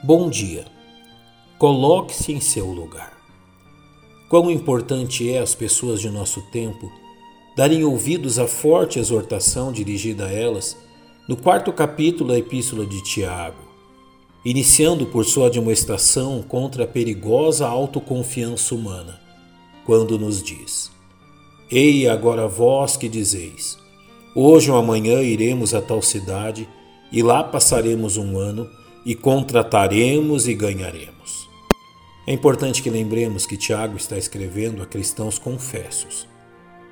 Bom dia. Coloque-se em seu lugar. Quão importante é às pessoas de nosso tempo darem ouvidos à forte exortação dirigida a elas no quarto capítulo da Epístola de Tiago, iniciando por sua demonstração contra a perigosa autoconfiança humana, quando nos diz: Ei, agora vós que dizeis: Hoje ou amanhã iremos a tal cidade e lá passaremos um ano e contrataremos e ganharemos. É importante que lembremos que Tiago está escrevendo a cristãos confessos,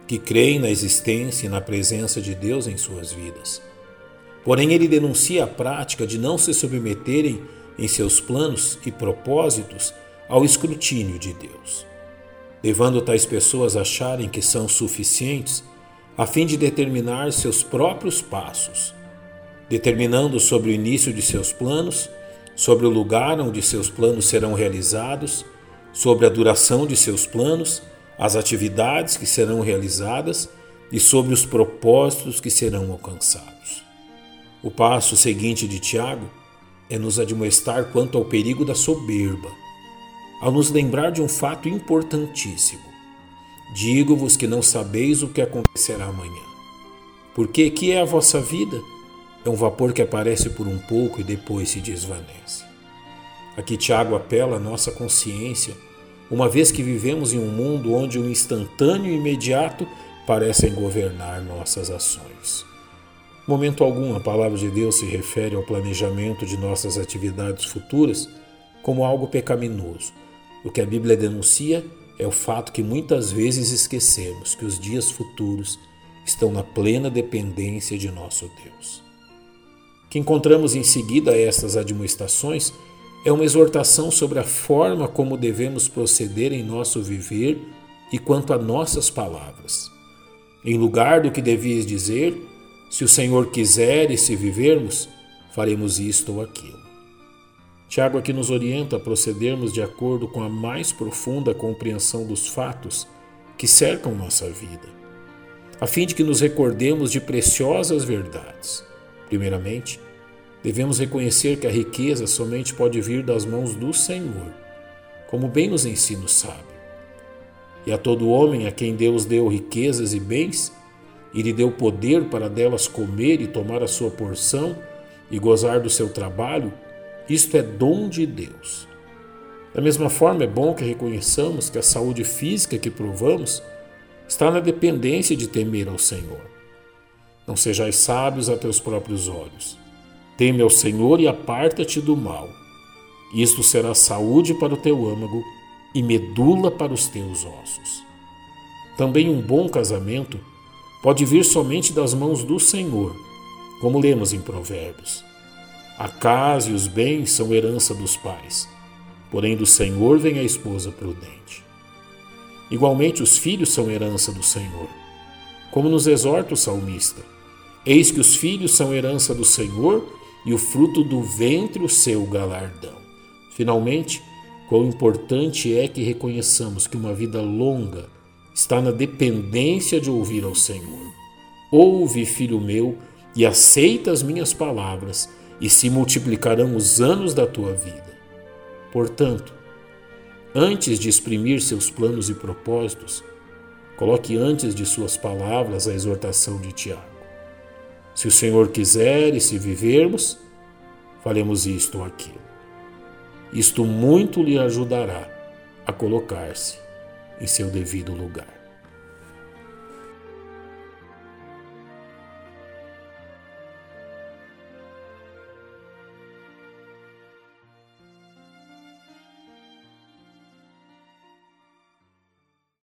que creem na existência e na presença de Deus em suas vidas. Porém, ele denuncia a prática de não se submeterem em seus planos e propósitos ao escrutínio de Deus, levando tais pessoas a acharem que são suficientes a fim de determinar seus próprios passos determinando sobre o início de seus planos, sobre o lugar onde seus planos serão realizados, sobre a duração de seus planos, as atividades que serão realizadas e sobre os propósitos que serão alcançados. O passo seguinte de Tiago é nos admoestar quanto ao perigo da soberba, ao nos lembrar de um fato importantíssimo. Digo-vos que não sabeis o que acontecerá amanhã. Porque que é a vossa vida? É um vapor que aparece por um pouco e depois se desvanece. Aqui Tiago apela à nossa consciência, uma vez que vivemos em um mundo onde o instantâneo e imediato parecem governar nossas ações. Momento algum a palavra de Deus se refere ao planejamento de nossas atividades futuras como algo pecaminoso. O que a Bíblia denuncia é o fato que muitas vezes esquecemos que os dias futuros estão na plena dependência de nosso Deus que encontramos em seguida a estas admoestações é uma exortação sobre a forma como devemos proceder em nosso viver e quanto a nossas palavras. Em lugar do que devias dizer, se o Senhor quiser e se vivermos, faremos isto ou aquilo. Tiago aqui nos orienta a procedermos de acordo com a mais profunda compreensão dos fatos que cercam nossa vida, a fim de que nos recordemos de preciosas verdades. Primeiramente, devemos reconhecer que a riqueza somente pode vir das mãos do Senhor, como bem nos ensina o sábio. E a todo homem a quem Deus deu riquezas e bens, e lhe deu poder para delas comer e tomar a sua porção e gozar do seu trabalho, isto é dom de Deus. Da mesma forma, é bom que reconheçamos que a saúde física que provamos está na dependência de temer ao Senhor. Não sejais sábios a teus próprios olhos. Teme ao Senhor e aparta-te do mal. Isto será saúde para o teu âmago e medula para os teus ossos. Também um bom casamento pode vir somente das mãos do Senhor, como lemos em Provérbios. A casa e os bens são herança dos pais, porém do Senhor vem a esposa prudente. Igualmente, os filhos são herança do Senhor, como nos exorta o salmista. Eis que os filhos são herança do Senhor e o fruto do ventre o seu galardão. Finalmente, quão importante é que reconheçamos que uma vida longa está na dependência de ouvir ao Senhor. Ouve, filho meu, e aceita as minhas palavras, e se multiplicarão os anos da tua vida. Portanto, antes de exprimir seus planos e propósitos, coloque antes de suas palavras a exortação de Tiago. Se o Senhor quiser e se vivermos, faremos isto ou aquilo. Isto muito lhe ajudará a colocar-se em seu devido lugar.